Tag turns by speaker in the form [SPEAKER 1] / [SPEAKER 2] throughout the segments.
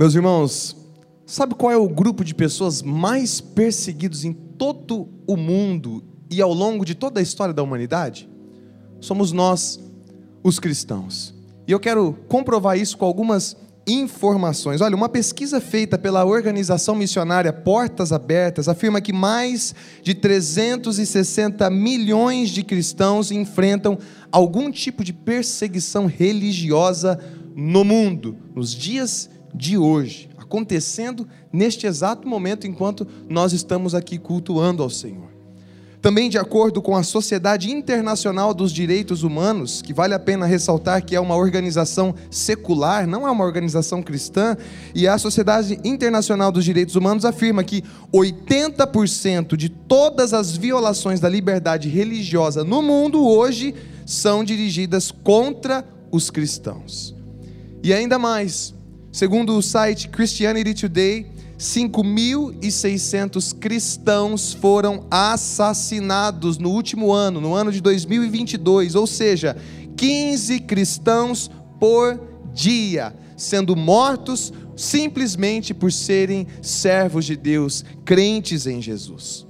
[SPEAKER 1] Meus irmãos, sabe qual é o grupo de pessoas mais perseguidos em todo o mundo e ao longo de toda a história da humanidade? Somos nós, os cristãos. E eu quero comprovar isso com algumas informações. Olha, uma pesquisa feita pela organização missionária Portas Abertas afirma que mais de 360 milhões de cristãos enfrentam algum tipo de perseguição religiosa no mundo, nos dias de hoje, acontecendo neste exato momento enquanto nós estamos aqui cultuando ao Senhor. Também de acordo com a Sociedade Internacional dos Direitos Humanos, que vale a pena ressaltar que é uma organização secular, não é uma organização cristã, e a Sociedade Internacional dos Direitos Humanos afirma que 80% de todas as violações da liberdade religiosa no mundo hoje são dirigidas contra os cristãos. E ainda mais, segundo o site Christianity Today, 5.600 cristãos foram assassinados no último ano, no ano de 2022, ou seja, 15 cristãos por dia sendo mortos simplesmente por serem servos de Deus, crentes em Jesus.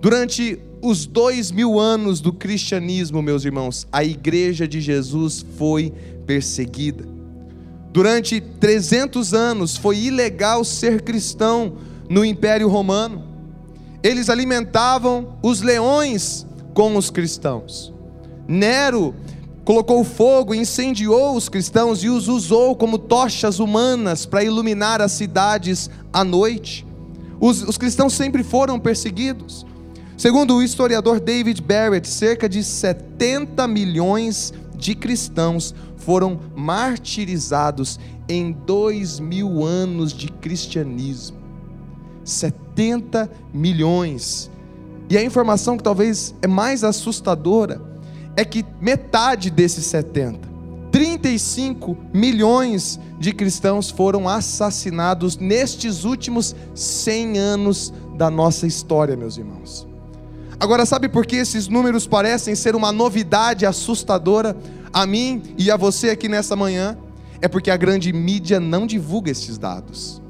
[SPEAKER 1] Durante os dois mil anos do cristianismo, meus irmãos, a igreja de Jesus foi perseguida. Durante 300 anos foi ilegal ser cristão no Império Romano. Eles alimentavam os leões com os cristãos. Nero colocou fogo, incendiou os cristãos e os usou como tochas humanas para iluminar as cidades à noite. Os, os, cristãos sempre foram perseguidos. Segundo o historiador David Barrett, cerca de 70 milhões de cristãos foram martirizados em dois mil anos de cristianismo. 70 milhões. E a informação que talvez é mais assustadora é que metade desses 70, 35 milhões de cristãos foram assassinados nestes últimos 100 anos da nossa história, meus irmãos. Agora, sabe por que esses números parecem ser uma novidade assustadora a mim e a você aqui nessa manhã? É porque a grande mídia não divulga esses dados.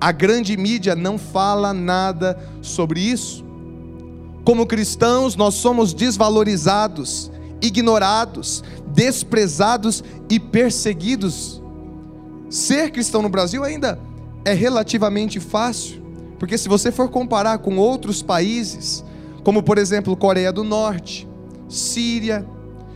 [SPEAKER 1] A grande mídia não fala nada sobre isso. Como cristãos, nós somos desvalorizados, ignorados, desprezados e perseguidos. Ser cristão no Brasil ainda é relativamente fácil, porque se você for comparar com outros países, como por exemplo Coreia do Norte, Síria,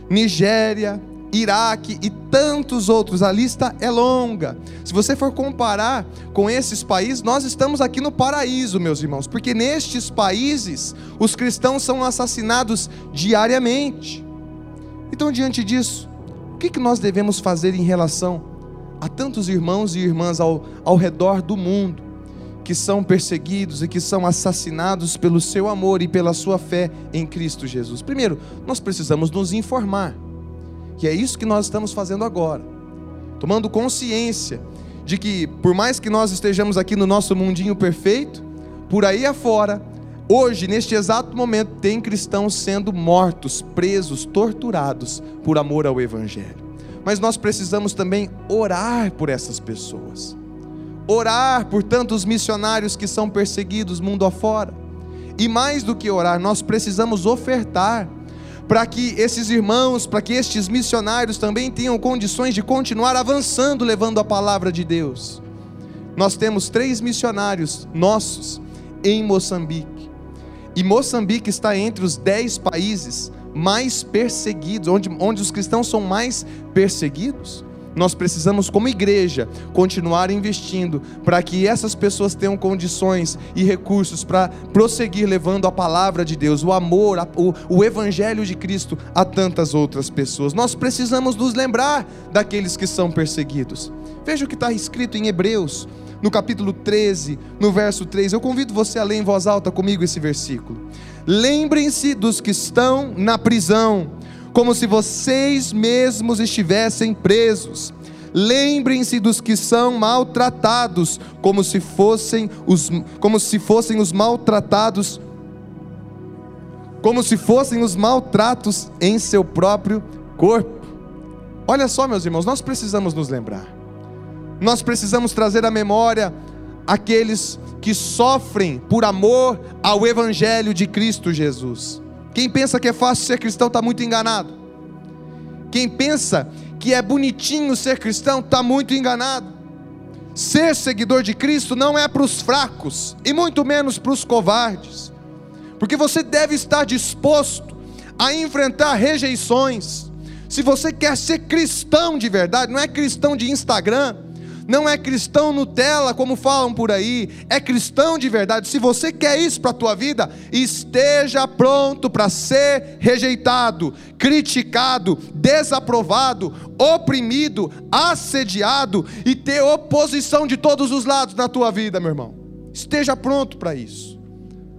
[SPEAKER 1] Nigéria, Iraque e tantos outros, a lista é longa. Se você for comparar com esses países, nós estamos aqui no paraíso, meus irmãos, porque nestes países os cristãos são assassinados diariamente. Então, diante disso, o que nós devemos fazer em relação a tantos irmãos e irmãs ao, ao redor do mundo? Que são perseguidos e que são assassinados pelo seu amor e pela sua fé em Cristo Jesus. Primeiro, nós precisamos nos informar, que é isso que nós estamos fazendo agora, tomando consciência de que, por mais que nós estejamos aqui no nosso mundinho perfeito, por aí afora, hoje, neste exato momento, tem cristãos sendo mortos, presos, torturados por amor ao Evangelho. Mas nós precisamos também orar por essas pessoas orar por tantos missionários que são perseguidos mundo afora. E mais do que orar, nós precisamos ofertar para que esses irmãos, para que estes missionários também tenham condições de continuar avançando levando a palavra de Deus. Nós temos três missionários nossos em Moçambique. E Moçambique está entre os dez países mais perseguidos, onde, onde os cristãos são mais perseguidos. Nós precisamos, como igreja, continuar investindo para que essas pessoas tenham condições e recursos para prosseguir levando a palavra de Deus, o amor, o, o Evangelho de Cristo a tantas outras pessoas. Nós precisamos nos lembrar daqueles que são perseguidos. Veja o que está escrito em Hebreus, no capítulo 13, no verso 3. Eu convido você a ler em voz alta comigo esse versículo. Lembrem-se dos que estão na prisão como se vocês mesmos estivessem presos. Lembrem-se dos que são maltratados, como se fossem os, como se fossem os maltratados, como se fossem os maltratos em seu próprio corpo. Olha só, meus irmãos, nós precisamos nos lembrar. nós precisamos trazer à memória aqueles que sofrem por amor ao Evangelho de Cristo Jesus. Quem pensa que é fácil ser cristão está muito enganado. Quem pensa que é bonitinho ser cristão está muito enganado. Ser seguidor de Cristo não é para os fracos e muito menos para os covardes, porque você deve estar disposto a enfrentar rejeições. Se você quer ser cristão de verdade, não é cristão de Instagram, não é cristão Nutella, como falam por aí, é cristão de verdade. Se você quer isso para a tua vida, esteja pronto para ser rejeitado, criticado, desaprovado, oprimido, assediado e ter oposição de todos os lados na tua vida, meu irmão. Esteja pronto para isso.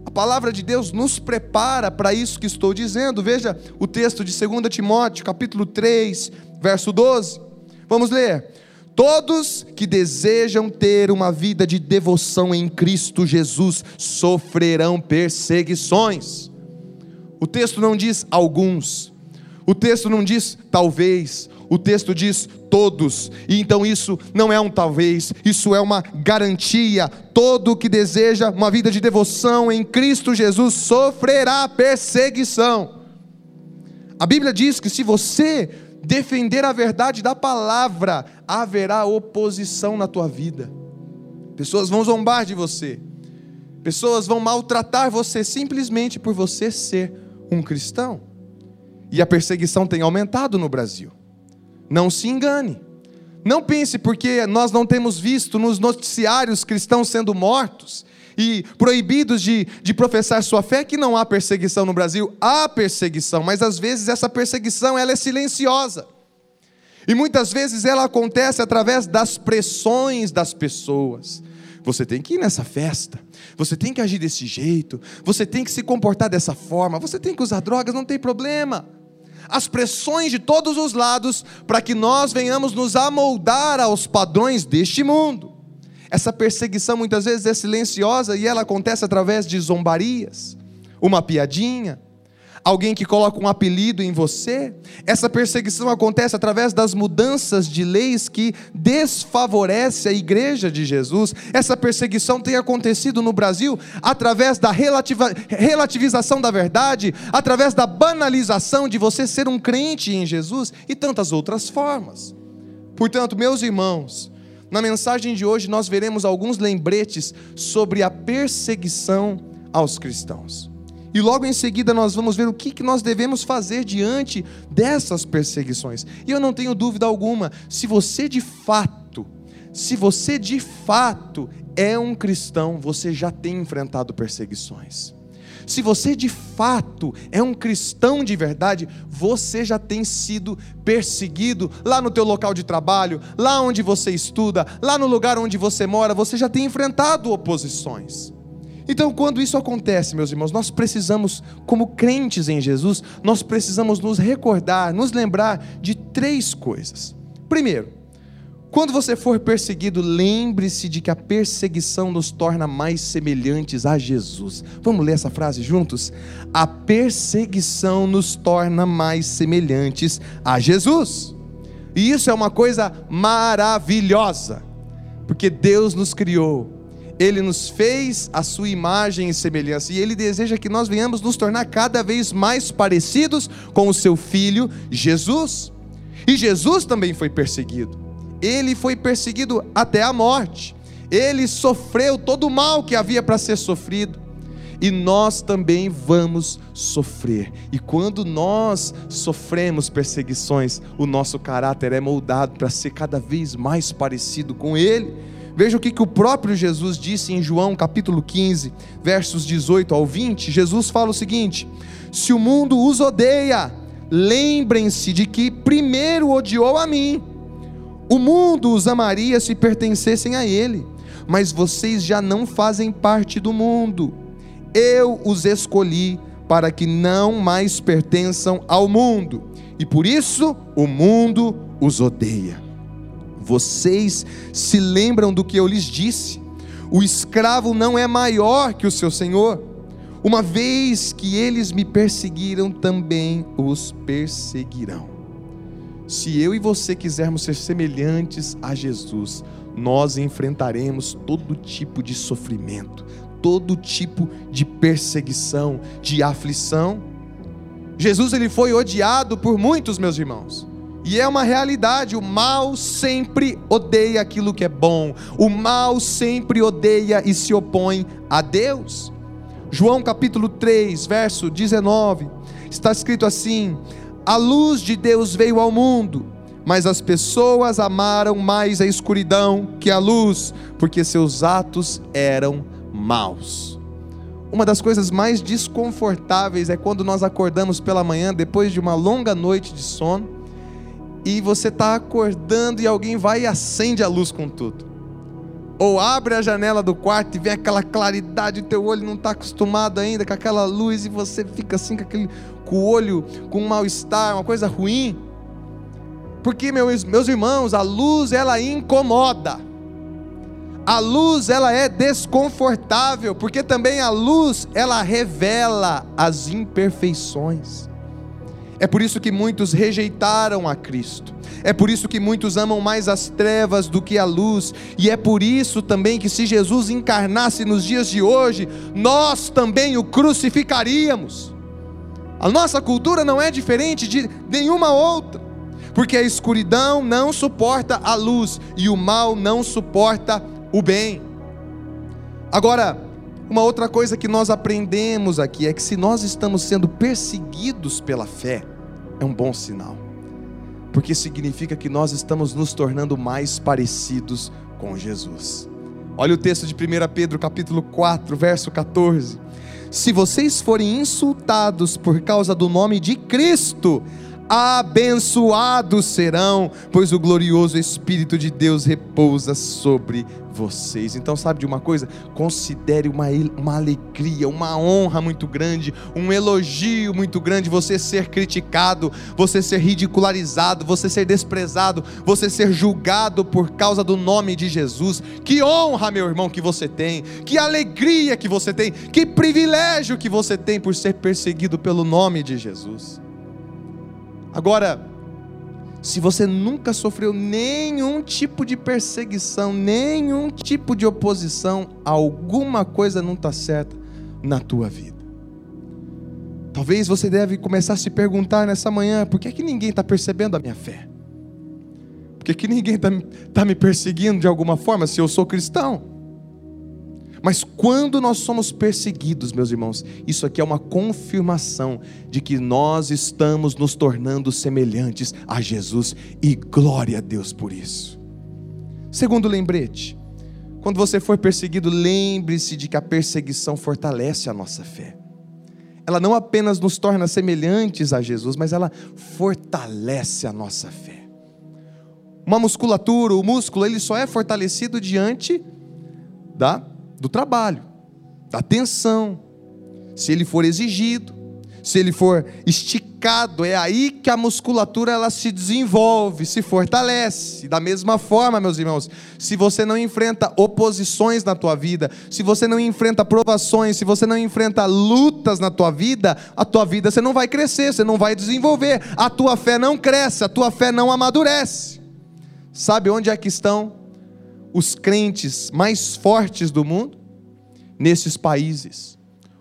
[SPEAKER 1] A palavra de Deus nos prepara para isso que estou dizendo. Veja o texto de 2 Timóteo, capítulo 3, verso 12. Vamos ler. Todos que desejam ter uma vida de devoção em Cristo Jesus sofrerão perseguições. O texto não diz alguns, o texto não diz talvez, o texto diz todos, e então isso não é um talvez, isso é uma garantia. Todo que deseja uma vida de devoção em Cristo Jesus sofrerá perseguição. A Bíblia diz que se você defender a verdade da palavra, haverá oposição na tua vida. Pessoas vão zombar de você. Pessoas vão maltratar você simplesmente por você ser um cristão. E a perseguição tem aumentado no Brasil. Não se engane. Não pense porque nós não temos visto nos noticiários cristãos sendo mortos e proibidos de, de professar sua fé, que não há perseguição no Brasil. Há perseguição, mas às vezes essa perseguição ela é silenciosa. E muitas vezes ela acontece através das pressões das pessoas. Você tem que ir nessa festa, você tem que agir desse jeito, você tem que se comportar dessa forma, você tem que usar drogas, não tem problema. As pressões de todos os lados para que nós venhamos nos amoldar aos padrões deste mundo. Essa perseguição muitas vezes é silenciosa e ela acontece através de zombarias, uma piadinha, alguém que coloca um apelido em você. Essa perseguição acontece através das mudanças de leis que desfavorece a igreja de Jesus. Essa perseguição tem acontecido no Brasil através da relativização da verdade, através da banalização de você ser um crente em Jesus e tantas outras formas. Portanto, meus irmãos, na mensagem de hoje nós veremos alguns lembretes sobre a perseguição aos cristãos. E logo em seguida nós vamos ver o que nós devemos fazer diante dessas perseguições. E eu não tenho dúvida alguma, se você de fato, se você de fato é um cristão, você já tem enfrentado perseguições. Se você de fato é um cristão de verdade, você já tem sido perseguido lá no teu local de trabalho, lá onde você estuda, lá no lugar onde você mora, você já tem enfrentado oposições. Então, quando isso acontece, meus irmãos, nós precisamos, como crentes em Jesus, nós precisamos nos recordar, nos lembrar de três coisas. Primeiro, quando você for perseguido, lembre-se de que a perseguição nos torna mais semelhantes a Jesus. Vamos ler essa frase juntos? A perseguição nos torna mais semelhantes a Jesus. E isso é uma coisa maravilhosa, porque Deus nos criou, Ele nos fez a sua imagem e semelhança, e Ele deseja que nós venhamos nos tornar cada vez mais parecidos com o seu Filho Jesus. E Jesus também foi perseguido ele foi perseguido até a morte. Ele sofreu todo o mal que havia para ser sofrido. E nós também vamos sofrer. E quando nós sofremos perseguições, o nosso caráter é moldado para ser cada vez mais parecido com Ele. Veja o que, que o próprio Jesus disse em João capítulo 15, versos 18 ao 20. Jesus fala o seguinte: Se o mundo os odeia, lembrem-se de que primeiro odiou a mim. O mundo os amaria se pertencessem a ele, mas vocês já não fazem parte do mundo. Eu os escolhi para que não mais pertençam ao mundo, e por isso o mundo os odeia. Vocês se lembram do que eu lhes disse? O escravo não é maior que o seu senhor. Uma vez que eles me perseguiram, também os perseguirão. Se eu e você quisermos ser semelhantes a Jesus, nós enfrentaremos todo tipo de sofrimento, todo tipo de perseguição, de aflição. Jesus ele foi odiado por muitos, meus irmãos. E é uma realidade, o mal sempre odeia aquilo que é bom. O mal sempre odeia e se opõe a Deus. João capítulo 3, verso 19, está escrito assim: A luz de Deus veio ao mundo, mas as pessoas amaram mais a escuridão que a luz, porque seus atos eram maus. Uma das coisas mais desconfortáveis é quando nós acordamos pela manhã depois de uma longa noite de sono e você está acordando e alguém vai e acende a luz com tudo. Ou abre a janela do quarto e vem aquela claridade, o teu olho não está acostumado ainda com aquela luz e você fica assim com, aquele, com o olho com um mal-estar, uma coisa ruim. Porque, meus, meus irmãos, a luz ela incomoda. A luz ela é desconfortável, porque também a luz ela revela as imperfeições. É por isso que muitos rejeitaram a Cristo. É por isso que muitos amam mais as trevas do que a luz. E é por isso também que, se Jesus encarnasse nos dias de hoje, nós também o crucificaríamos. A nossa cultura não é diferente de nenhuma outra, porque a escuridão não suporta a luz e o mal não suporta o bem. Agora, uma outra coisa que nós aprendemos aqui é que se nós estamos sendo perseguidos pela fé, é um bom sinal, porque significa que nós estamos nos tornando mais parecidos com Jesus. Olha o texto de 1 Pedro, capítulo 4, verso 14. Se vocês forem insultados por causa do nome de Cristo, abençoados serão, pois o glorioso Espírito de Deus repousa sobre vocês. Então, sabe de uma coisa? Considere uma, uma alegria, uma honra muito grande, um elogio muito grande você ser criticado, você ser ridicularizado, você ser desprezado, você ser julgado por causa do nome de Jesus. Que honra, meu irmão, que você tem, que alegria que você tem, que privilégio que você tem por ser perseguido pelo nome de Jesus. Agora, se você nunca sofreu nenhum tipo de perseguição, nenhum tipo de oposição, alguma coisa não está certa na tua vida. Talvez você deve começar a se perguntar nessa manhã: por que, é que ninguém está percebendo a minha fé? Por que, é que ninguém está tá me perseguindo de alguma forma se eu sou cristão? Mas quando nós somos perseguidos, meus irmãos, isso aqui é uma confirmação de que nós estamos nos tornando semelhantes a Jesus e glória a Deus por isso. Segundo lembrete, quando você for perseguido, lembre-se de que a perseguição fortalece a nossa fé. Ela não apenas nos torna semelhantes a Jesus, mas ela fortalece a nossa fé. Uma musculatura, o músculo, ele só é fortalecido diante da do trabalho, da atenção. Se ele for exigido, se ele for esticado, é aí que a musculatura ela se desenvolve, se fortalece. Da mesma forma, meus irmãos, se você não enfrenta oposições na tua vida, se você não enfrenta provações, se você não enfrenta lutas na tua vida, a tua vida você não vai crescer, você não vai desenvolver, a tua fé não cresce, a tua fé não amadurece. Sabe onde é que estão os crentes mais fortes do mundo? Nesses países,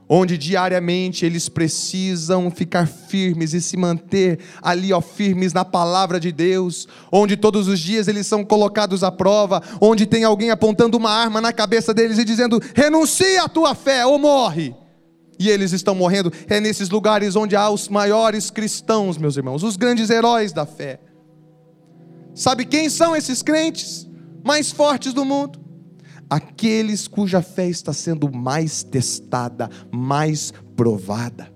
[SPEAKER 1] onde diariamente eles precisam ficar firmes e se manter ali, ó, firmes na palavra de Deus, onde todos os dias eles são colocados à prova, onde tem alguém apontando uma arma na cabeça deles e dizendo: renuncia à tua fé ou morre. E eles estão morrendo. É nesses lugares onde há os maiores cristãos, meus irmãos, os grandes heróis da fé. Sabe quem são esses crentes? Mais fortes do mundo. Aqueles cuja fé está sendo mais testada, mais provada.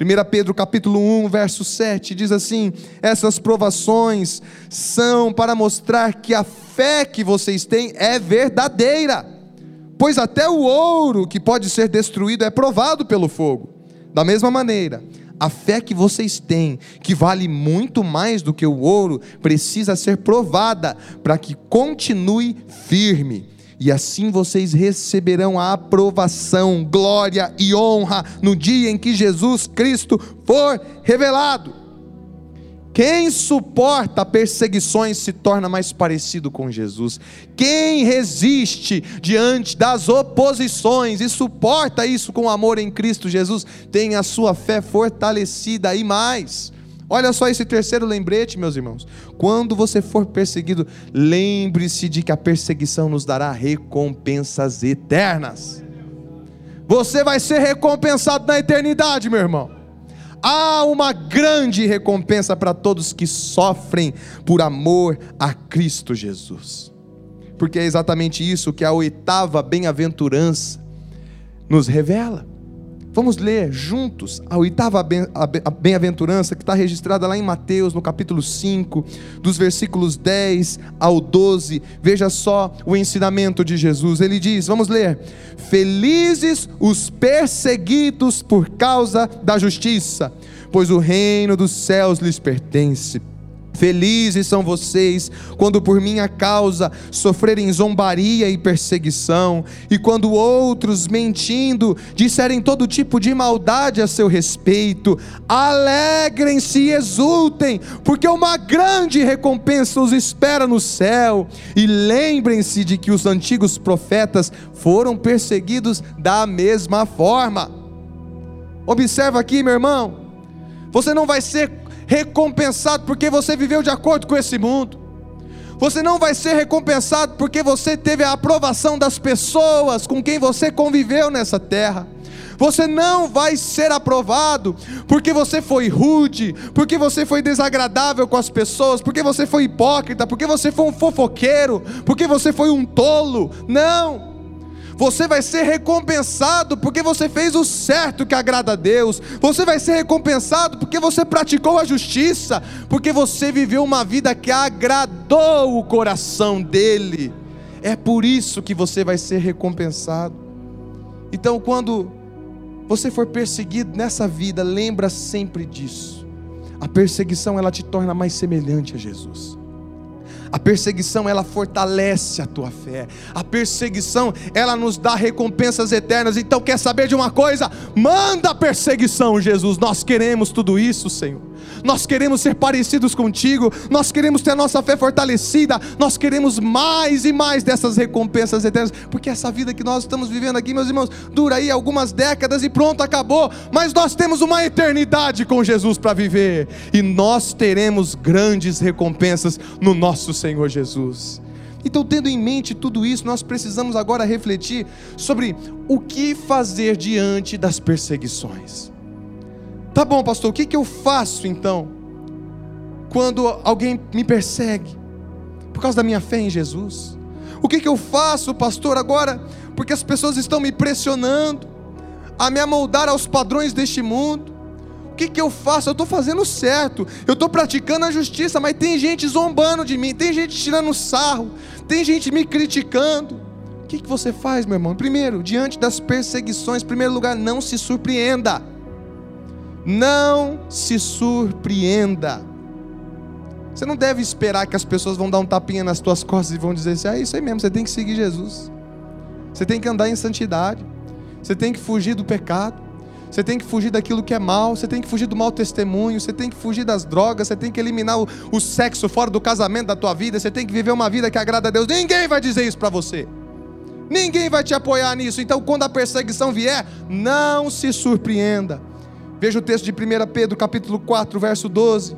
[SPEAKER 1] 1 Pedro capítulo 1, verso 7 diz assim: essas provações são para mostrar que a fé que vocês têm é verdadeira, pois até o ouro que pode ser destruído é provado pelo fogo. Da mesma maneira, a fé que vocês têm, que vale muito mais do que o ouro, precisa ser provada para que continue firme. E assim vocês receberão a aprovação, glória e honra no dia em que Jesus Cristo for revelado. Quem suporta perseguições se torna mais parecido com Jesus. Quem resiste diante das oposições e suporta isso com amor em Cristo Jesus, tem a sua fé fortalecida e mais. Olha só esse terceiro lembrete, meus irmãos. Quando você for perseguido, lembre-se de que a perseguição nos dará recompensas eternas. Você vai ser recompensado na eternidade, meu irmão. Há uma grande recompensa para todos que sofrem por amor a Cristo Jesus. Porque é exatamente isso que a oitava bem-aventurança nos revela. Vamos ler juntos a oitava bem-aventurança que está registrada lá em Mateus, no capítulo 5, dos versículos 10 ao 12. Veja só o ensinamento de Jesus. Ele diz: Vamos ler. Felizes os perseguidos por causa da justiça, pois o reino dos céus lhes pertence. Felizes são vocês quando por minha causa sofrerem zombaria e perseguição, e quando outros, mentindo, disserem todo tipo de maldade a seu respeito. Alegrem-se e exultem, porque uma grande recompensa os espera no céu. E lembrem-se de que os antigos profetas foram perseguidos da mesma forma. Observa aqui, meu irmão. Você não vai ser recompensado porque você viveu de acordo com esse mundo. Você não vai ser recompensado porque você teve a aprovação das pessoas com quem você conviveu nessa terra. Você não vai ser aprovado porque você foi rude, porque você foi desagradável com as pessoas, porque você foi hipócrita, porque você foi um fofoqueiro, porque você foi um tolo. Não você vai ser recompensado porque você fez o certo que agrada a Deus, você vai ser recompensado porque você praticou a justiça, porque você viveu uma vida que agradou o coração dEle, é por isso que você vai ser recompensado. Então, quando você for perseguido nessa vida, lembra sempre disso. A perseguição ela te torna mais semelhante a Jesus. A perseguição ela fortalece a tua fé. A perseguição ela nos dá recompensas eternas. Então quer saber de uma coisa? Manda a perseguição, Jesus. Nós queremos tudo isso, Senhor nós queremos ser parecidos contigo, nós queremos ter a nossa fé fortalecida, nós queremos mais e mais dessas recompensas eternas, porque essa vida que nós estamos vivendo aqui, meus irmãos, dura aí algumas décadas e pronto, acabou, mas nós temos uma eternidade com Jesus para viver, e nós teremos grandes recompensas no nosso Senhor Jesus. Então, tendo em mente tudo isso, nós precisamos agora refletir sobre o que fazer diante das perseguições. Tá bom, pastor, o que, que eu faço então? Quando alguém me persegue, por causa da minha fé em Jesus? O que, que eu faço, pastor, agora? Porque as pessoas estão me pressionando a me amoldar aos padrões deste mundo. O que, que eu faço? Eu estou fazendo certo, eu estou praticando a justiça, mas tem gente zombando de mim, tem gente tirando sarro, tem gente me criticando. O que, que você faz, meu irmão? Primeiro, diante das perseguições, em primeiro lugar, não se surpreenda. Não se surpreenda. Você não deve esperar que as pessoas vão dar um tapinha nas tuas costas e vão dizer assim: ah, isso aí mesmo, você tem que seguir Jesus. Você tem que andar em santidade. Você tem que fugir do pecado. Você tem que fugir daquilo que é mal, você tem que fugir do mau testemunho, você tem que fugir das drogas, você tem que eliminar o, o sexo fora do casamento da tua vida, você tem que viver uma vida que agrada a Deus. Ninguém vai dizer isso para você. Ninguém vai te apoiar nisso. Então, quando a perseguição vier, não se surpreenda. Veja o texto de 1 Pedro, capítulo 4, verso 12.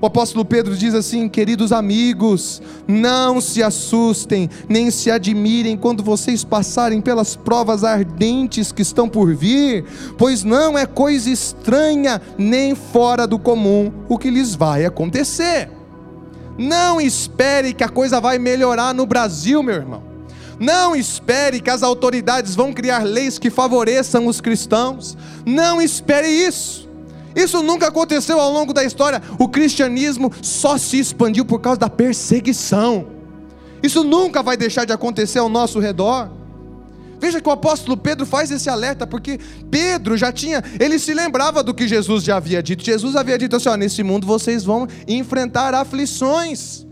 [SPEAKER 1] O apóstolo Pedro diz assim: Queridos amigos, não se assustem, nem se admirem quando vocês passarem pelas provas ardentes que estão por vir, pois não é coisa estranha nem fora do comum o que lhes vai acontecer. Não espere que a coisa vai melhorar no Brasil, meu irmão. Não espere que as autoridades vão criar leis que favoreçam os cristãos. Não espere isso. Isso nunca aconteceu ao longo da história. O cristianismo só se expandiu por causa da perseguição. Isso nunca vai deixar de acontecer ao nosso redor. Veja que o apóstolo Pedro faz esse alerta, porque Pedro já tinha, ele se lembrava do que Jesus já havia dito. Jesus havia dito assim: ó, nesse mundo vocês vão enfrentar aflições.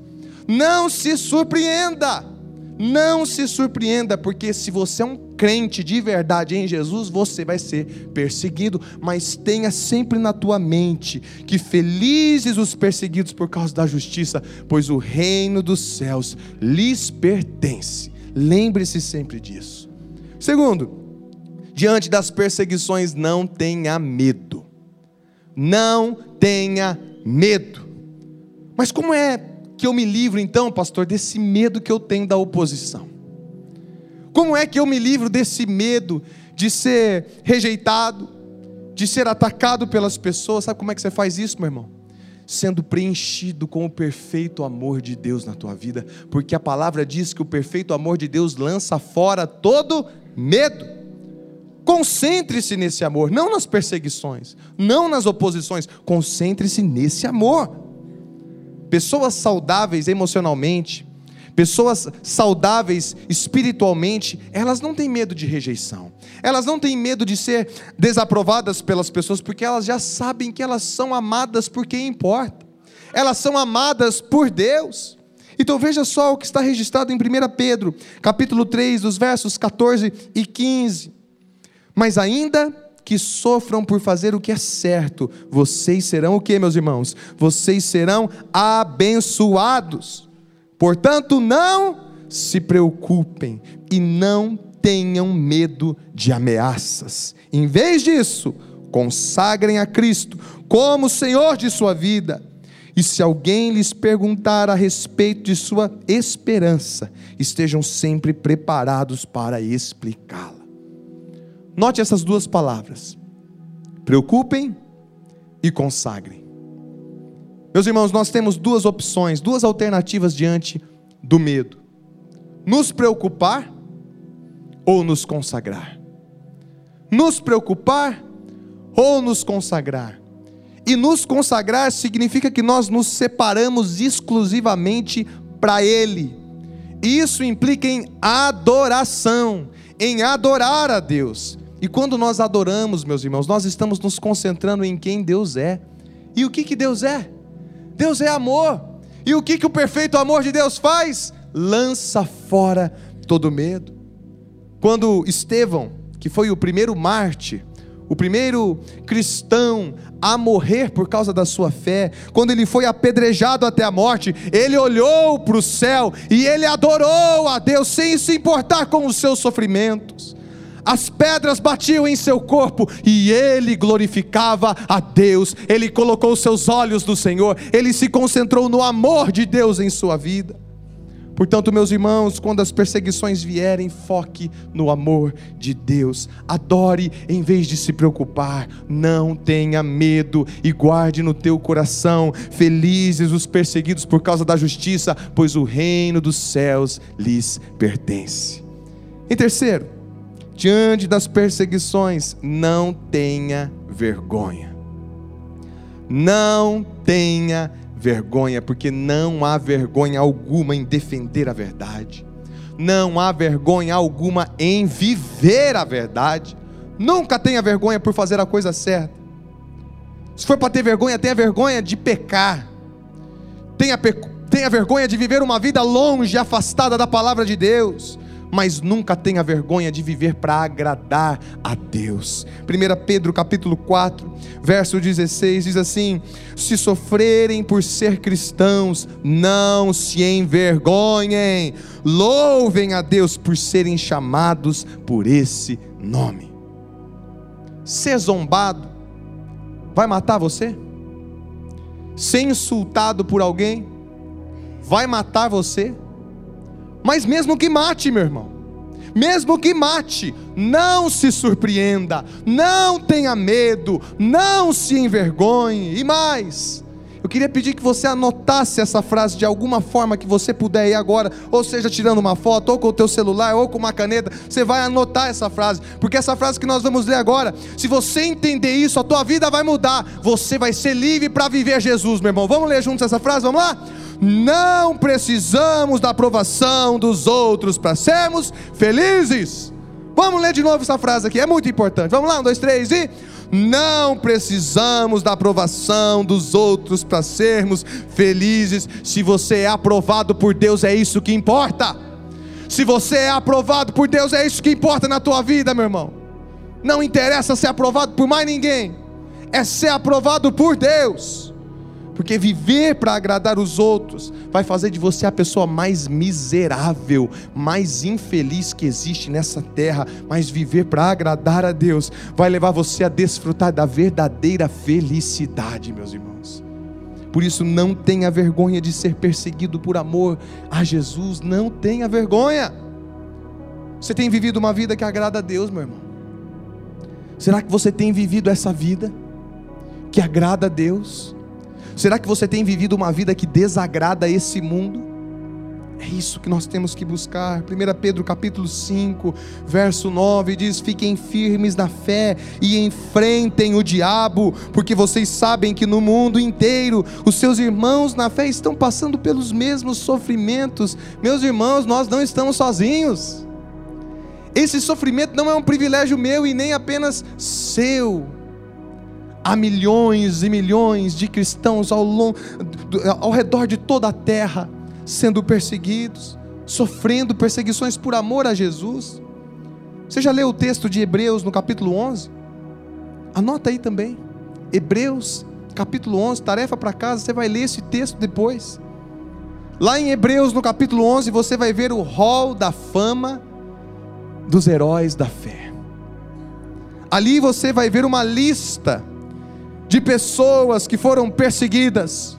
[SPEAKER 1] Não se surpreenda. Não se surpreenda, porque se você é um crente de verdade em Jesus, você vai ser perseguido, mas tenha sempre na tua mente que felizes os perseguidos por causa da justiça, pois o reino dos céus lhes pertence. Lembre-se sempre disso. Segundo, diante das perseguições, não tenha medo. Não tenha medo. Mas como é que eu me livro então, pastor, desse medo que eu tenho da oposição? Como é que eu me livro desse medo de ser rejeitado, de ser atacado pelas pessoas? Sabe como é que você faz isso, meu irmão? Sendo preenchido com o perfeito amor de Deus na tua vida, porque a palavra diz que o perfeito amor de Deus lança fora todo medo. Concentre-se nesse amor, não nas perseguições, não nas oposições, concentre-se nesse amor. Pessoas saudáveis emocionalmente, Pessoas saudáveis espiritualmente, elas não têm medo de rejeição. Elas não têm medo de ser desaprovadas pelas pessoas, porque elas já sabem que elas são amadas por quem importa. Elas são amadas por Deus. Então veja só o que está registrado em 1 Pedro, capítulo 3, dos versos 14 e 15. Mas ainda que sofram por fazer o que é certo, vocês serão o que, meus irmãos? Vocês serão abençoados. Portanto, não se preocupem e não tenham medo de ameaças. Em vez disso, consagrem a Cristo como Senhor de sua vida. E se alguém lhes perguntar a respeito de sua esperança, estejam sempre preparados para explicá-la. Note essas duas palavras: preocupem e consagrem. Meus irmãos, nós temos duas opções, duas alternativas diante do medo: nos preocupar ou nos consagrar. Nos preocupar ou nos consagrar. E nos consagrar significa que nós nos separamos exclusivamente para Ele. Isso implica em adoração, em adorar a Deus. E quando nós adoramos, meus irmãos, nós estamos nos concentrando em quem Deus é. E o que, que Deus é? Deus é amor. E o que, que o perfeito amor de Deus faz? Lança fora todo medo. Quando Estevão, que foi o primeiro Marte, o primeiro cristão a morrer por causa da sua fé, quando ele foi apedrejado até a morte, ele olhou para o céu e ele adorou a Deus sem se importar com os seus sofrimentos as pedras batiam em seu corpo e ele glorificava a Deus. Ele colocou seus olhos no Senhor, ele se concentrou no amor de Deus em sua vida. Portanto, meus irmãos, quando as perseguições vierem, foque no amor de Deus. Adore em vez de se preocupar. Não tenha medo e guarde no teu coração. Felizes os perseguidos por causa da justiça, pois o reino dos céus lhes pertence. Em terceiro, diante das perseguições, não tenha vergonha. Não tenha vergonha, porque não há vergonha alguma em defender a verdade. Não há vergonha alguma em viver a verdade. Nunca tenha vergonha por fazer a coisa certa. Se for para ter vergonha, tenha vergonha de pecar. Tenha, tenha vergonha de viver uma vida longe, afastada da palavra de Deus mas nunca tenha vergonha de viver para agradar a Deus. 1 Pedro capítulo 4, verso 16 diz assim: Se sofrerem por ser cristãos, não se envergonhem, louvem a Deus por serem chamados por esse nome. Ser zombado vai matar você? Ser insultado por alguém vai matar você? Mas mesmo que mate, meu irmão, mesmo que mate, não se surpreenda, não tenha medo, não se envergonhe, e mais, eu queria pedir que você anotasse essa frase de alguma forma que você puder ir agora, ou seja, tirando uma foto, ou com o teu celular, ou com uma caneta, você vai anotar essa frase, porque essa frase que nós vamos ler agora, se você entender isso, a tua vida vai mudar, você vai ser livre para viver Jesus, meu irmão. Vamos ler juntos essa frase? Vamos lá? Não precisamos da aprovação dos outros para sermos felizes. Vamos ler de novo essa frase aqui, é muito importante. Vamos lá, um, dois, três e. Não precisamos da aprovação dos outros para sermos felizes. Se você é aprovado por Deus, é isso que importa. Se você é aprovado por Deus, é isso que importa na tua vida, meu irmão. Não interessa ser aprovado por mais ninguém, é ser aprovado por Deus. Porque viver para agradar os outros vai fazer de você a pessoa mais miserável, mais infeliz que existe nessa terra. Mas viver para agradar a Deus vai levar você a desfrutar da verdadeira felicidade, meus irmãos. Por isso, não tenha vergonha de ser perseguido por amor a Jesus. Não tenha vergonha. Você tem vivido uma vida que agrada a Deus, meu irmão? Será que você tem vivido essa vida que agrada a Deus? Será que você tem vivido uma vida que desagrada esse mundo? É isso que nós temos que buscar. 1 Pedro capítulo 5, verso 9 diz: "Fiquem firmes na fé e enfrentem o diabo, porque vocês sabem que no mundo inteiro os seus irmãos na fé estão passando pelos mesmos sofrimentos. Meus irmãos, nós não estamos sozinhos. Esse sofrimento não é um privilégio meu e nem apenas seu há milhões e milhões de cristãos ao, longo, ao redor de toda a terra sendo perseguidos, sofrendo perseguições por amor a Jesus. Você já leu o texto de Hebreus no capítulo 11? Anota aí também. Hebreus, capítulo 11, tarefa para casa, você vai ler esse texto depois. Lá em Hebreus, no capítulo 11, você vai ver o rol da fama dos heróis da fé. Ali você vai ver uma lista de pessoas que foram perseguidas,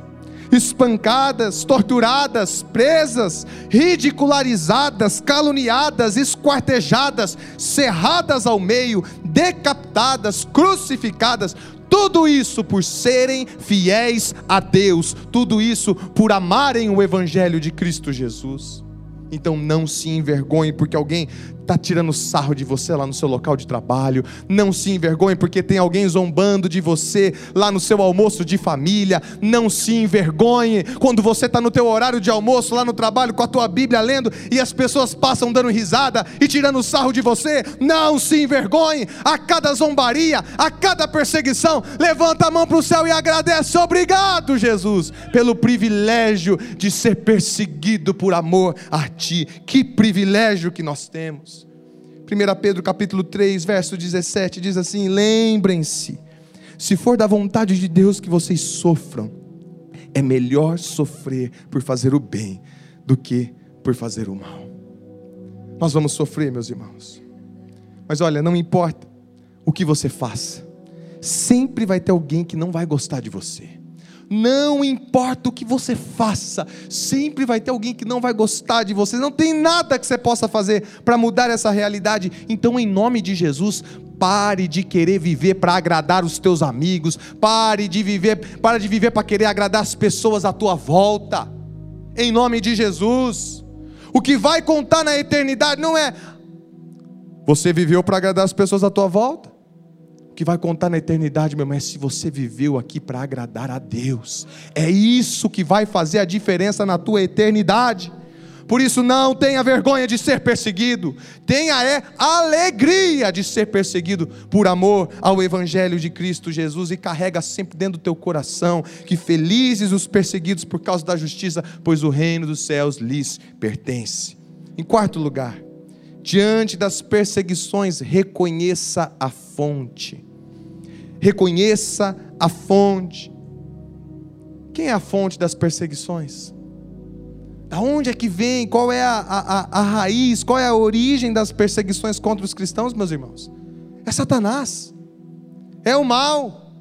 [SPEAKER 1] espancadas, torturadas, presas, ridicularizadas, caluniadas, esquartejadas, serradas ao meio, decapitadas, crucificadas, tudo isso por serem fiéis a Deus, tudo isso por amarem o Evangelho de Cristo Jesus. Então não se envergonhe porque alguém está tirando sarro de você lá no seu local de trabalho. Não se envergonhe porque tem alguém zombando de você lá no seu almoço de família. Não se envergonhe quando você está no teu horário de almoço lá no trabalho com a tua Bíblia lendo e as pessoas passam dando risada e tirando sarro de você. Não se envergonhe a cada zombaria, a cada perseguição. Levanta a mão para o céu e agradece. Obrigado, Jesus, pelo privilégio de ser perseguido por amor a ti. Que privilégio que nós temos. 1 Pedro capítulo 3, verso 17 diz assim: "Lembrem-se, se for da vontade de Deus que vocês sofram, é melhor sofrer por fazer o bem do que por fazer o mal." Nós vamos sofrer, meus irmãos. Mas olha, não importa o que você faça, sempre vai ter alguém que não vai gostar de você. Não importa o que você faça, sempre vai ter alguém que não vai gostar de você. Não tem nada que você possa fazer para mudar essa realidade. Então, em nome de Jesus, pare de querer viver para agradar os teus amigos, pare de viver, para de viver para querer agradar as pessoas à tua volta. Em nome de Jesus. O que vai contar na eternidade não é você viveu para agradar as pessoas à tua volta que vai contar na eternidade, meu irmão, é se você viveu aqui para agradar a Deus. É isso que vai fazer a diferença na tua eternidade. Por isso, não tenha vergonha de ser perseguido, tenha é alegria de ser perseguido por amor ao Evangelho de Cristo Jesus e carrega sempre dentro do teu coração que felizes os perseguidos por causa da justiça, pois o reino dos céus lhes pertence. Em quarto lugar, diante das perseguições, reconheça a fonte reconheça a fonte. Quem é a fonte das perseguições? Da onde é que vem? Qual é a, a, a raiz? Qual é a origem das perseguições contra os cristãos, meus irmãos? É Satanás, é o mal,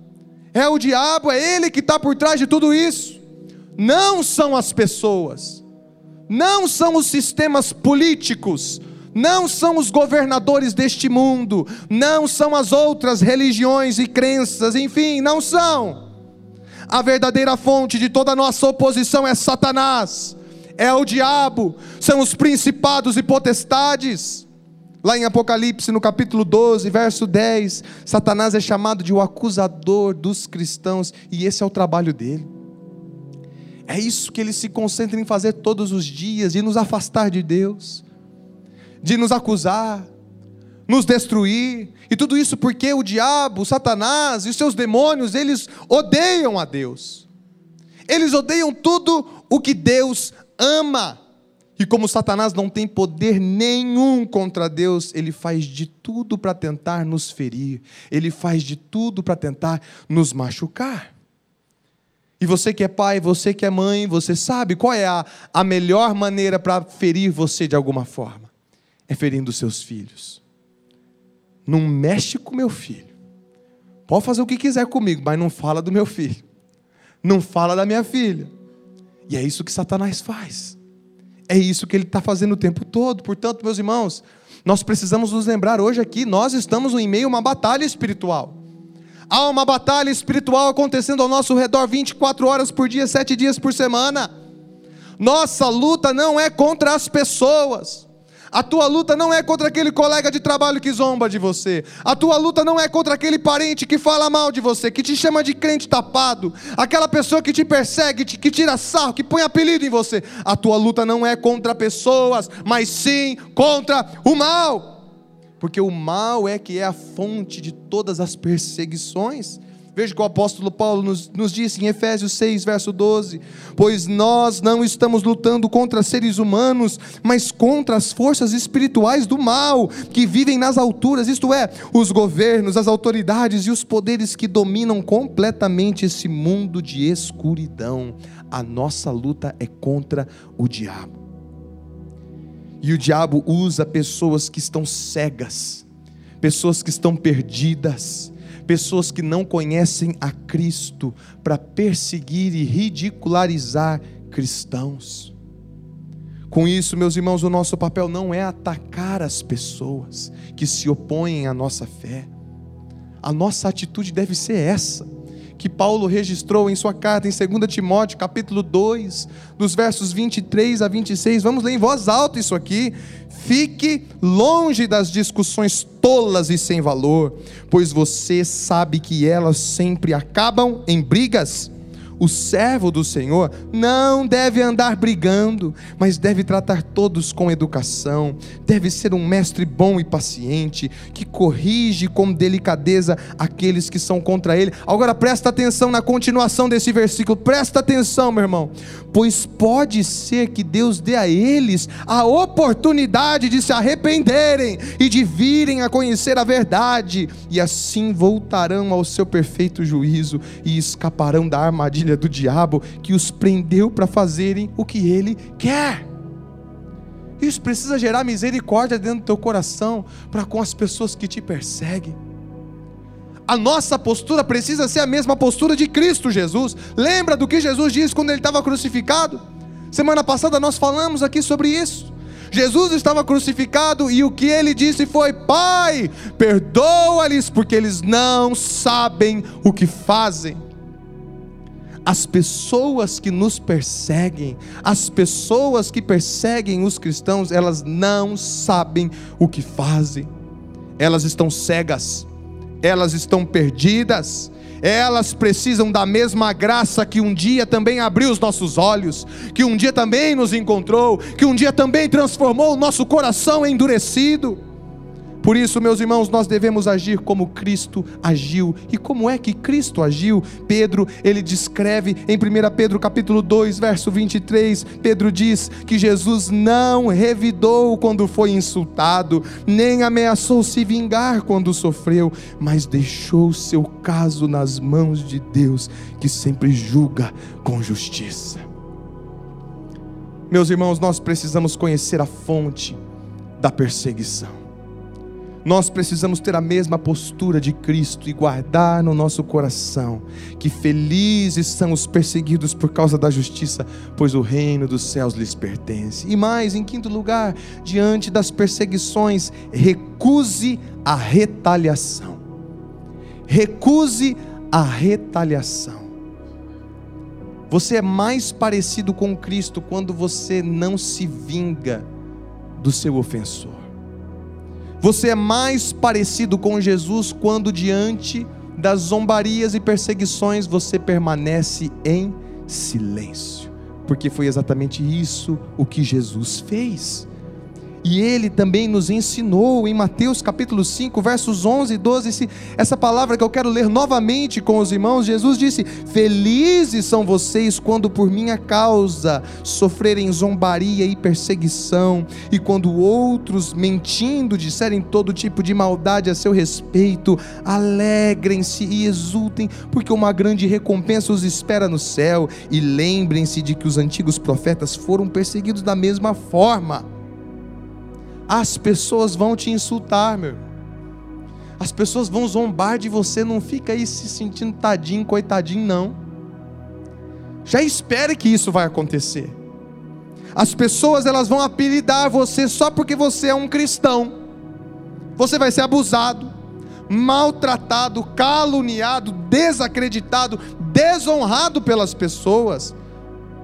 [SPEAKER 1] é o diabo, é ele que está por trás de tudo isso. Não são as pessoas, não são os sistemas políticos, não são os governadores deste mundo, não são as outras religiões e crenças, enfim, não são. A verdadeira fonte de toda nossa oposição é Satanás, é o diabo, são os principados e potestades. Lá em Apocalipse, no capítulo 12, verso 10, Satanás é chamado de o acusador dos cristãos, e esse é o trabalho dele. É isso que ele se concentra em fazer todos os dias, de nos afastar de Deus de nos acusar, nos destruir, e tudo isso porque o diabo, Satanás e os seus demônios, eles odeiam a Deus, eles odeiam tudo o que Deus ama, E como Satanás não tem poder nenhum contra Deus, ele faz de tudo para tentar nos ferir, ele faz de tudo para tentar nos machucar. E você que é pai, você que é mãe, você sabe qual é a, a melhor maneira para ferir você de alguma forma? É ferindo seus filhos. Não mexe com meu filho. Pode fazer o que quiser comigo, mas não fala do meu filho. Não fala da minha filha. E é isso que Satanás faz. É isso que ele está fazendo o tempo todo. Portanto, meus irmãos, nós precisamos nos lembrar hoje aqui, nós estamos em meio a uma batalha espiritual. Há uma batalha espiritual acontecendo ao nosso redor 24 horas por dia, 7 dias por semana. Nossa luta não é contra as pessoas. A tua luta não é contra aquele colega de trabalho que zomba de você. A tua luta não é contra aquele parente que fala mal de você, que te chama de crente tapado. Aquela pessoa que te persegue, que tira sarro, que põe apelido em você. A tua luta não é contra pessoas, mas sim contra o mal porque o mal é que é a fonte de todas as perseguições. Veja que o apóstolo Paulo nos, nos disse em Efésios 6, verso 12: Pois nós não estamos lutando contra seres humanos, mas contra as forças espirituais do mal, que vivem nas alturas, isto é, os governos, as autoridades e os poderes que dominam completamente esse mundo de escuridão. A nossa luta é contra o diabo. E o diabo usa pessoas que estão cegas, pessoas que estão perdidas, pessoas que não conhecem a Cristo, para perseguir e ridicularizar cristãos. Com isso, meus irmãos, o nosso papel não é atacar as pessoas que se opõem à nossa fé. A nossa atitude deve ser essa que Paulo registrou em sua carta em 2 Timóteo, capítulo 2, dos versos 23 a 26. Vamos ler em voz alta isso aqui. Fique longe das discussões tolas e sem valor, pois você sabe que elas sempre acabam em brigas o servo do Senhor não deve andar brigando, mas deve tratar todos com educação, deve ser um mestre bom e paciente, que corrige com delicadeza aqueles que são contra ele. Agora presta atenção na continuação desse versículo, presta atenção, meu irmão, pois pode ser que Deus dê a eles a oportunidade de se arrependerem e de virem a conhecer a verdade, e assim voltarão ao seu perfeito juízo e escaparão da armadilha armadilha do diabo que os prendeu para fazerem o que ele quer. Isso precisa gerar misericórdia dentro do teu coração para com as pessoas que te perseguem. A nossa postura precisa ser a mesma postura de Cristo Jesus. Lembra do que Jesus disse quando ele estava crucificado? Semana passada nós falamos aqui sobre isso. Jesus estava crucificado e o que ele disse foi: Pai, perdoa-lhes, porque eles não sabem o que fazem as pessoas que nos perseguem, as pessoas que perseguem os cristãos, elas não sabem o que fazem, elas estão cegas, elas estão perdidas, elas precisam da mesma graça que um dia também abriu os nossos olhos, que um dia também nos encontrou, que um dia também transformou o nosso coração endurecido. Por isso, meus irmãos, nós devemos agir como Cristo agiu. E como é que Cristo agiu? Pedro, ele descreve em 1 Pedro capítulo 2, verso 23, Pedro diz que Jesus não revidou quando foi insultado, nem ameaçou se vingar quando sofreu, mas deixou seu caso nas mãos de Deus, que sempre julga com justiça. Meus irmãos, nós precisamos conhecer a fonte da perseguição. Nós precisamos ter a mesma postura de Cristo e guardar no nosso coração que felizes são os perseguidos por causa da justiça, pois o reino dos céus lhes pertence. E mais, em quinto lugar, diante das perseguições, recuse a retaliação. Recuse a retaliação. Você é mais parecido com Cristo quando você não se vinga do seu ofensor. Você é mais parecido com Jesus quando, diante das zombarias e perseguições, você permanece em silêncio, porque foi exatamente isso o que Jesus fez. E ele também nos ensinou em Mateus capítulo 5, versos 11 e 12, essa palavra que eu quero ler novamente com os irmãos. Jesus disse: Felizes são vocês quando por minha causa sofrerem zombaria e perseguição, e quando outros, mentindo, disserem todo tipo de maldade a seu respeito, alegrem-se e exultem, porque uma grande recompensa os espera no céu, e lembrem-se de que os antigos profetas foram perseguidos da mesma forma as pessoas vão te insultar, meu irmão. As pessoas vão zombar de você, não fica aí se sentindo tadinho, coitadinho, não. Já espere que isso vai acontecer. As pessoas elas vão apelidar você só porque você é um cristão. Você vai ser abusado, maltratado, caluniado, desacreditado, desonrado pelas pessoas,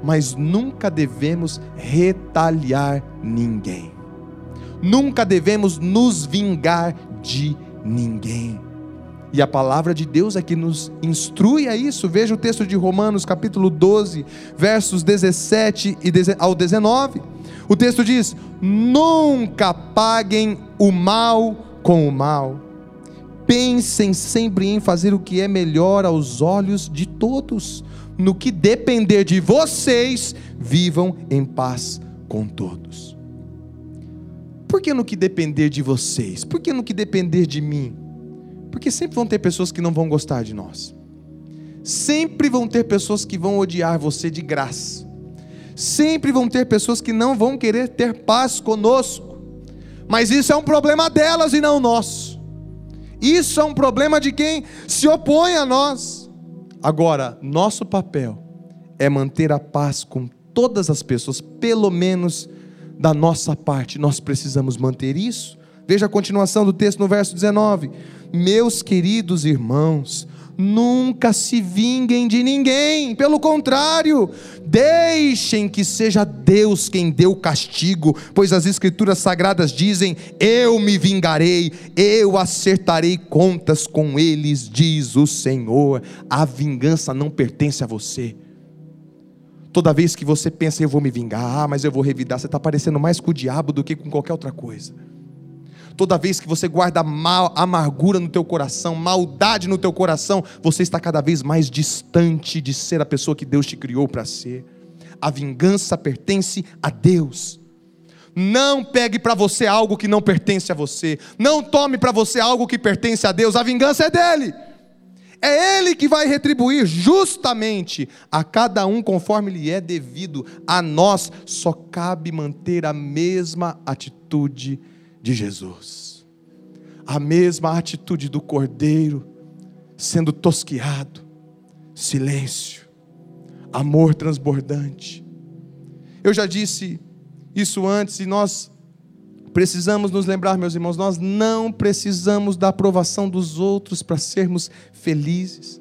[SPEAKER 1] mas nunca devemos retaliar ninguém. Nunca devemos nos vingar de ninguém. E a palavra de Deus é que nos instrui a isso. Veja o texto de Romanos, capítulo 12, versos 17 ao 19. O texto diz: Nunca paguem o mal com o mal. Pensem sempre em fazer o que é melhor aos olhos de todos. No que depender de vocês, vivam em paz com todos. Por que no que depender de vocês? Por que no que depender de mim? Porque sempre vão ter pessoas que não vão gostar de nós. Sempre vão ter pessoas que vão odiar você de graça. Sempre vão ter pessoas que não vão querer ter paz conosco. Mas isso é um problema delas e não nosso. Isso é um problema de quem se opõe a nós. Agora, nosso papel é manter a paz com todas as pessoas, pelo menos da nossa parte, nós precisamos manter isso. Veja a continuação do texto no verso 19: Meus queridos irmãos, nunca se vinguem de ninguém, pelo contrário, deixem que seja Deus quem dê o castigo, pois as Escrituras sagradas dizem: Eu me vingarei, eu acertarei contas com eles, diz o Senhor. A vingança não pertence a você. Toda vez que você pensa, eu vou me vingar, mas eu vou revidar, você está parecendo mais com o diabo do que com qualquer outra coisa. Toda vez que você guarda mal, amargura no teu coração, maldade no teu coração, você está cada vez mais distante de ser a pessoa que Deus te criou para ser. A vingança pertence a Deus. Não pegue para você algo que não pertence a você. Não tome para você algo que pertence a Deus. A vingança é dele. É Ele que vai retribuir justamente a cada um conforme lhe é devido. A nós só cabe manter a mesma atitude de Jesus, a mesma atitude do cordeiro, sendo tosquiado, silêncio, amor transbordante. Eu já disse isso antes e nós Precisamos nos lembrar, meus irmãos, nós não precisamos da aprovação dos outros para sermos felizes.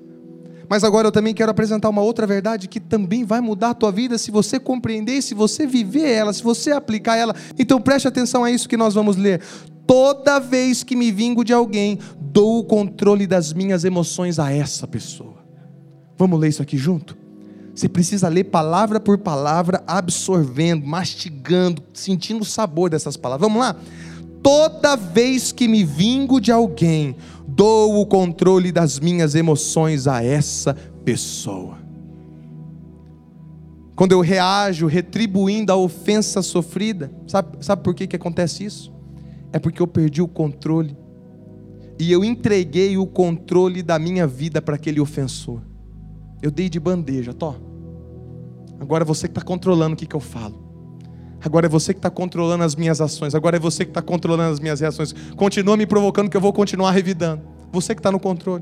[SPEAKER 1] Mas agora eu também quero apresentar uma outra verdade que também vai mudar a tua vida se você compreender, se você viver ela, se você aplicar ela. Então preste atenção a isso que nós vamos ler. Toda vez que me vingo de alguém, dou o controle das minhas emoções a essa pessoa. Vamos ler isso aqui junto? Você precisa ler palavra por palavra, absorvendo, mastigando, sentindo o sabor dessas palavras. Vamos lá? Toda vez que me vingo de alguém, dou o controle das minhas emoções a essa pessoa. Quando eu reajo retribuindo a ofensa sofrida, sabe, sabe por que, que acontece isso? É porque eu perdi o controle. E eu entreguei o controle da minha vida para aquele ofensor. Eu dei de bandeja, tô. Agora é você que está controlando o que, que eu falo. Agora é você que está controlando as minhas ações. Agora é você que está controlando as minhas reações. Continua me provocando que eu vou continuar revidando. Você que está no controle.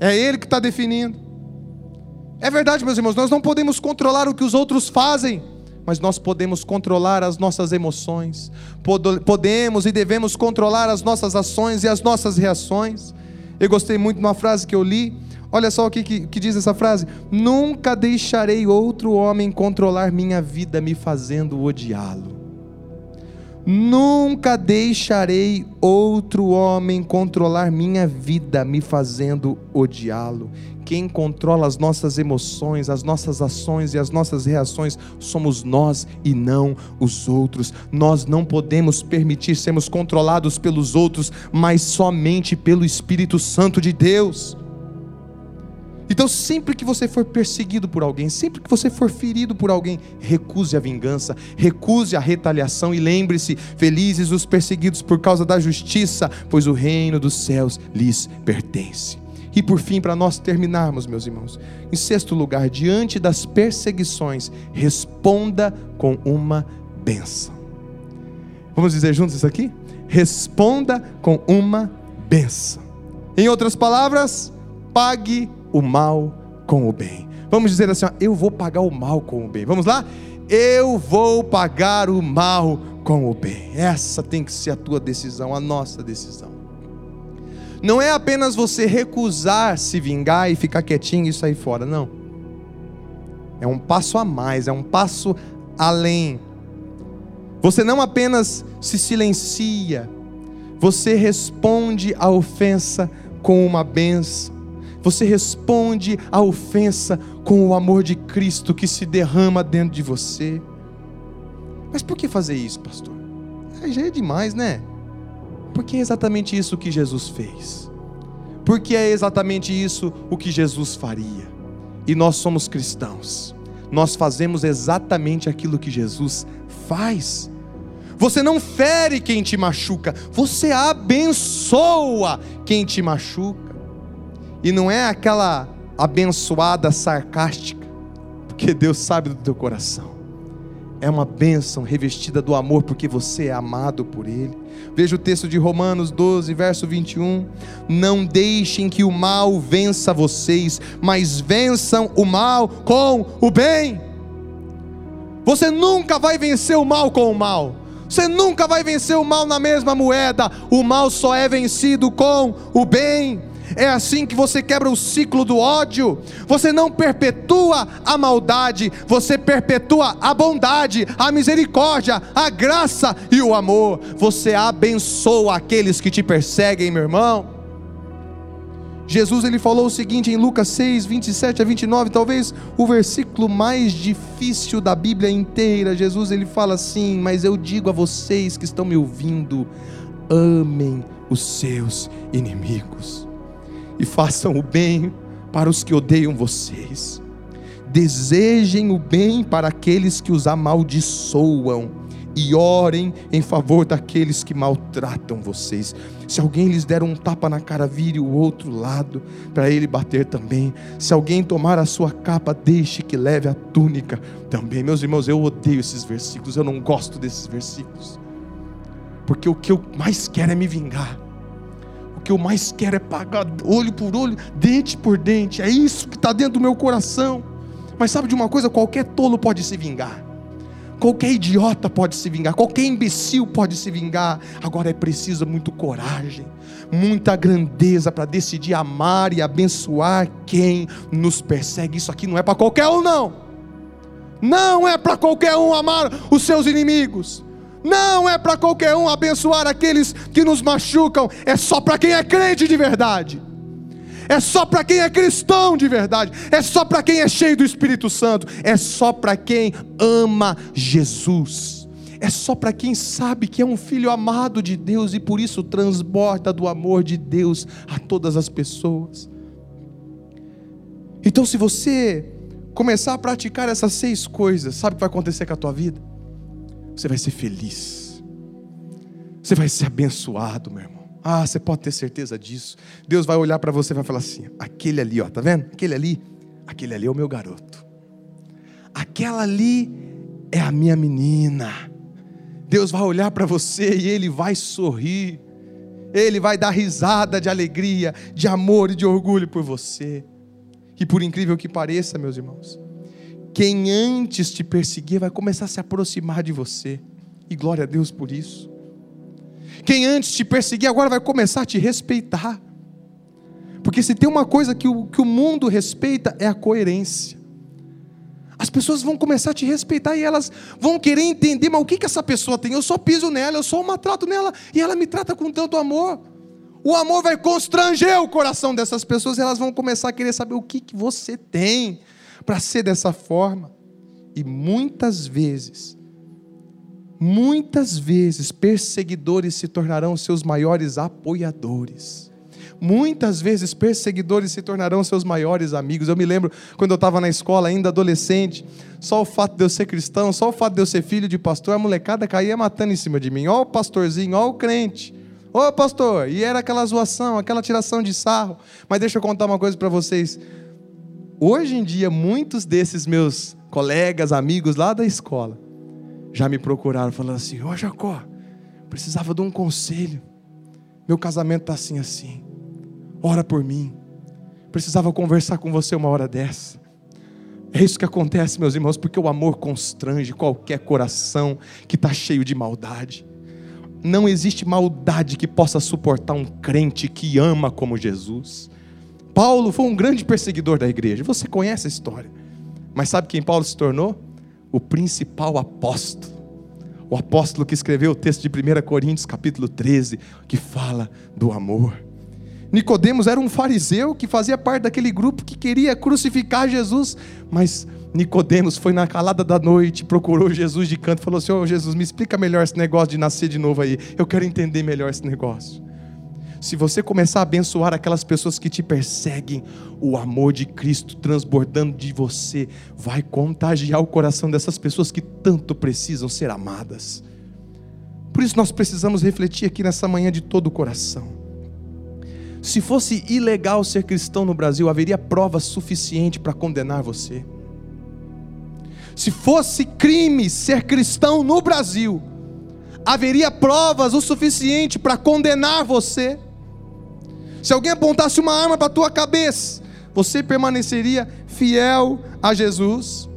[SPEAKER 1] É Ele que está definindo. É verdade, meus irmãos, nós não podemos controlar o que os outros fazem, mas nós podemos controlar as nossas emoções. Podemos e devemos controlar as nossas ações e as nossas reações. Eu gostei muito de uma frase que eu li Olha só o que, que, que, diz essa frase: Nunca deixarei outro homem controlar minha vida, me fazendo odiá-lo. Nunca deixarei outro homem controlar minha vida, me fazendo odiá-lo. Quem controla as nossas emoções, as nossas ações e as nossas reações somos nós e não os outros. Nós não podemos permitir sermos controlados pelos outros, mas somente pelo Espírito Santo de Deus. Então, sempre que você for perseguido por alguém, sempre que você for ferido por alguém, recuse a vingança, recuse a retaliação e lembre-se: felizes os perseguidos por causa da justiça, pois o reino dos céus lhes pertence. E por fim, para nós terminarmos, meus irmãos, em sexto lugar, diante das perseguições, responda com uma benção. Vamos dizer juntos isso aqui? Responda com uma benção. Em outras palavras, pague o mal com o bem. Vamos dizer assim: ó, eu vou pagar o mal com o bem. Vamos lá? Eu vou pagar o mal com o bem. Essa tem que ser a tua decisão, a nossa decisão. Não é apenas você recusar se vingar e ficar quietinho e sair fora, não. É um passo a mais, é um passo além. Você não apenas se silencia, você responde à ofensa com uma benção. Você responde à ofensa com o amor de Cristo que se derrama dentro de você. Mas por que fazer isso, pastor? É, já é demais, né? Porque é exatamente isso que Jesus fez. Porque é exatamente isso o que Jesus faria. E nós somos cristãos. Nós fazemos exatamente aquilo que Jesus faz. Você não fere quem te machuca, você abençoa quem te machuca. E não é aquela abençoada sarcástica, porque Deus sabe do teu coração. É uma bênção revestida do amor, porque você é amado por Ele. Veja o texto de Romanos 12, verso 21. Não deixem que o mal vença vocês, mas vençam o mal com o bem. Você nunca vai vencer o mal com o mal. Você nunca vai vencer o mal na mesma moeda. O mal só é vencido com o bem. É assim que você quebra o ciclo do ódio. Você não perpetua a maldade, você perpetua a bondade, a misericórdia, a graça e o amor. Você abençoa aqueles que te perseguem, meu irmão. Jesus ele falou o seguinte em Lucas 6, 27 a 29, talvez o versículo mais difícil da Bíblia inteira. Jesus ele fala assim: Mas eu digo a vocês que estão me ouvindo, amem os seus inimigos e façam o bem para os que odeiam vocês. Desejem o bem para aqueles que os amaldiçoam e orem em favor daqueles que maltratam vocês. Se alguém lhes der um tapa na cara, vire o outro lado para ele bater também. Se alguém tomar a sua capa, deixe que leve a túnica também. Meus irmãos, eu odeio esses versículos, eu não gosto desses versículos. Porque o que eu mais quero é me vingar que eu mais quero é pagar olho por olho, dente por dente. É isso que está dentro do meu coração. Mas sabe de uma coisa? Qualquer tolo pode se vingar. Qualquer idiota pode se vingar, qualquer imbecil pode se vingar. Agora é preciso muito coragem, muita grandeza para decidir amar e abençoar quem nos persegue. Isso aqui não é para qualquer um, não. Não é para qualquer um amar os seus inimigos. Não é para qualquer um abençoar aqueles que nos machucam, é só para quem é crente de verdade. É só para quem é cristão de verdade, é só para quem é cheio do Espírito Santo, é só para quem ama Jesus, é só para quem sabe que é um filho amado de Deus e por isso transborda do amor de Deus a todas as pessoas. Então, se você começar a praticar essas seis coisas, sabe o que vai acontecer com a tua vida? Você vai ser feliz. Você vai ser abençoado, meu irmão. Ah, você pode ter certeza disso. Deus vai olhar para você e vai falar assim: aquele ali, ó, tá vendo? Aquele ali, aquele ali é o meu garoto. Aquela ali é a minha menina. Deus vai olhar para você e ele vai sorrir. Ele vai dar risada de alegria, de amor e de orgulho por você. E por incrível que pareça, meus irmãos, quem antes te perseguia vai começar a se aproximar de você. E glória a Deus por isso. Quem antes te perseguia agora vai começar a te respeitar. Porque se tem uma coisa que o, que o mundo respeita é a coerência. As pessoas vão começar a te respeitar e elas vão querer entender, mas o que, que essa pessoa tem? Eu só piso nela, eu só maltrato nela e ela me trata com tanto amor. O amor vai constranger o coração dessas pessoas e elas vão começar a querer saber o que, que você tem para ser dessa forma. E muitas vezes, muitas vezes, perseguidores se tornarão seus maiores apoiadores. Muitas vezes perseguidores se tornarão seus maiores amigos. Eu me lembro quando eu estava na escola, ainda adolescente, só o fato de eu ser cristão, só o fato de eu ser filho de pastor, a molecada caía matando em cima de mim. Ó o pastorzinho, ó o crente. Ô pastor, e era aquela zoação, aquela tiração de sarro. Mas deixa eu contar uma coisa para vocês. Hoje em dia, muitos desses meus colegas, amigos lá da escola, já me procuraram falando assim: Ô Jacó, precisava de um conselho. Meu casamento está assim, assim ora por mim. Precisava conversar com você uma hora dessa. É isso que acontece, meus irmãos, porque o amor constrange qualquer coração que está cheio de maldade. Não existe maldade que possa suportar um crente que ama como Jesus. Paulo foi um grande perseguidor da igreja. Você conhece a história. Mas sabe quem Paulo se tornou? O principal apóstolo. O apóstolo que escreveu o texto de 1 Coríntios, capítulo 13, que fala do amor. Nicodemos era um fariseu que fazia parte daquele grupo que queria crucificar Jesus, mas Nicodemos foi na calada da noite, procurou Jesus de canto, falou assim: "Ô oh, Jesus, me explica melhor esse negócio de nascer de novo aí. Eu quero entender melhor esse negócio." Se você começar a abençoar aquelas pessoas que te perseguem, o amor de Cristo transbordando de você vai contagiar o coração dessas pessoas que tanto precisam ser amadas. Por isso nós precisamos refletir aqui nessa manhã de todo o coração. Se fosse ilegal ser cristão no Brasil, haveria prova suficiente para condenar você. Se fosse crime ser cristão no Brasil, haveria provas o suficiente para condenar você. Se alguém apontasse uma arma para a tua cabeça, você permaneceria fiel a Jesus.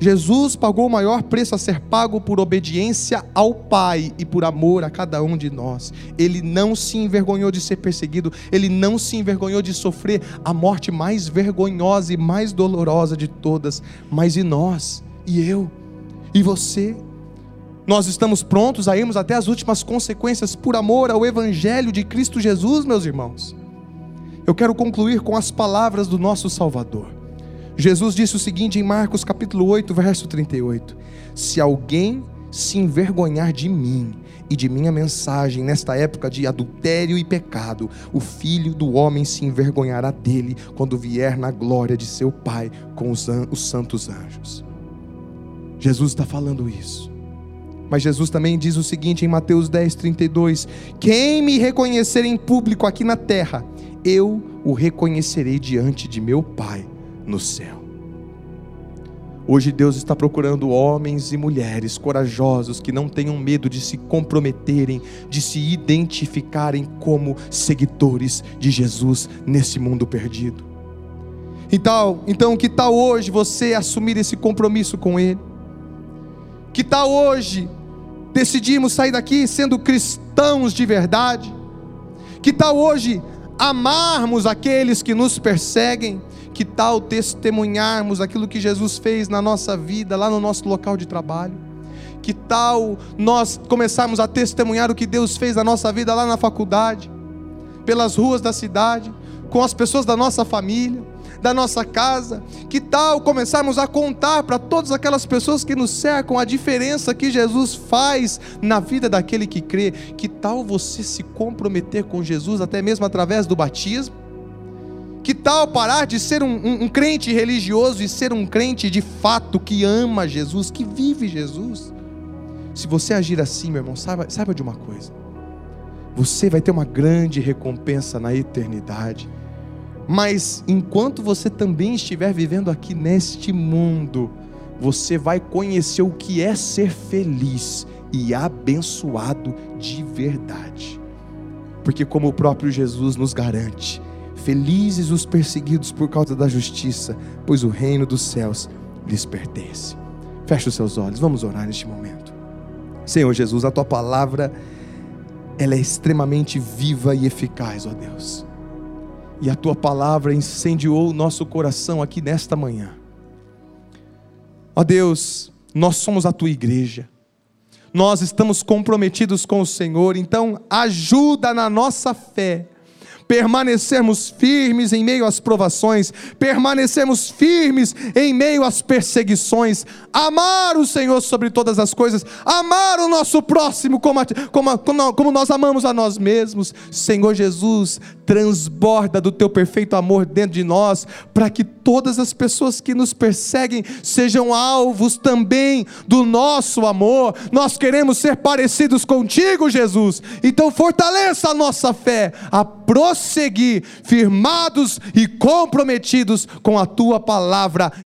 [SPEAKER 1] Jesus pagou o maior preço a ser pago por obediência ao Pai e por amor a cada um de nós. Ele não se envergonhou de ser perseguido, ele não se envergonhou de sofrer a morte mais vergonhosa e mais dolorosa de todas. Mas e nós? E eu? E você? Nós estamos prontos a irmos até as últimas consequências por amor ao Evangelho de Cristo Jesus, meus irmãos? Eu quero concluir com as palavras do nosso Salvador. Jesus disse o seguinte em Marcos capítulo 8, verso 38: Se alguém se envergonhar de mim e de minha mensagem nesta época de adultério e pecado, o filho do homem se envergonhará dele quando vier na glória de seu Pai com os, os santos anjos. Jesus está falando isso. Mas Jesus também diz o seguinte em Mateus 10, 32: Quem me reconhecer em público aqui na terra, eu o reconhecerei diante de meu Pai no céu. Hoje Deus está procurando homens e mulheres corajosos que não tenham medo de se comprometerem, de se identificarem como seguidores de Jesus nesse mundo perdido. Então, então que tal hoje você assumir esse compromisso com Ele? Que tal hoje decidimos sair daqui sendo cristãos de verdade? Que tal hoje amarmos aqueles que nos perseguem? Que tal testemunharmos aquilo que Jesus fez na nossa vida, lá no nosso local de trabalho? Que tal nós começarmos a testemunhar o que Deus fez na nossa vida lá na faculdade, pelas ruas da cidade, com as pessoas da nossa família, da nossa casa? Que tal começarmos a contar para todas aquelas pessoas que nos cercam a diferença que Jesus faz na vida daquele que crê? Que tal você se comprometer com Jesus até mesmo através do batismo? Que tal parar de ser um, um, um, crente religioso e ser um crente de fato que ama Jesus, que vive Jesus? Se você agir assim, meu irmão, saiba, saiba de uma coisa: você vai ter uma grande recompensa na eternidade. Mas enquanto você também estiver vivendo aqui neste mundo, você vai conhecer o que é ser feliz e abençoado de verdade. Porque, como o próprio Jesus nos garante, Felizes os perseguidos por causa da justiça, pois o reino dos céus lhes pertence. Feche os seus olhos, vamos orar neste momento. Senhor Jesus, a tua palavra ela é extremamente viva e eficaz, ó Deus. E a tua palavra incendiou o nosso coração aqui nesta manhã. Ó Deus, nós somos a tua igreja. Nós estamos comprometidos com o Senhor, então ajuda na nossa fé permanecermos firmes em meio às provações, permanecermos firmes em meio às perseguições, amar o Senhor sobre todas as coisas, amar o nosso próximo como, como, como nós amamos a nós mesmos. Senhor Jesus, transborda do teu perfeito amor dentro de nós, para que todas as pessoas que nos perseguem sejam alvos também do nosso amor. Nós queremos ser parecidos contigo, Jesus. Então fortaleça a nossa fé, a prosseguir firmados e comprometidos com a tua palavra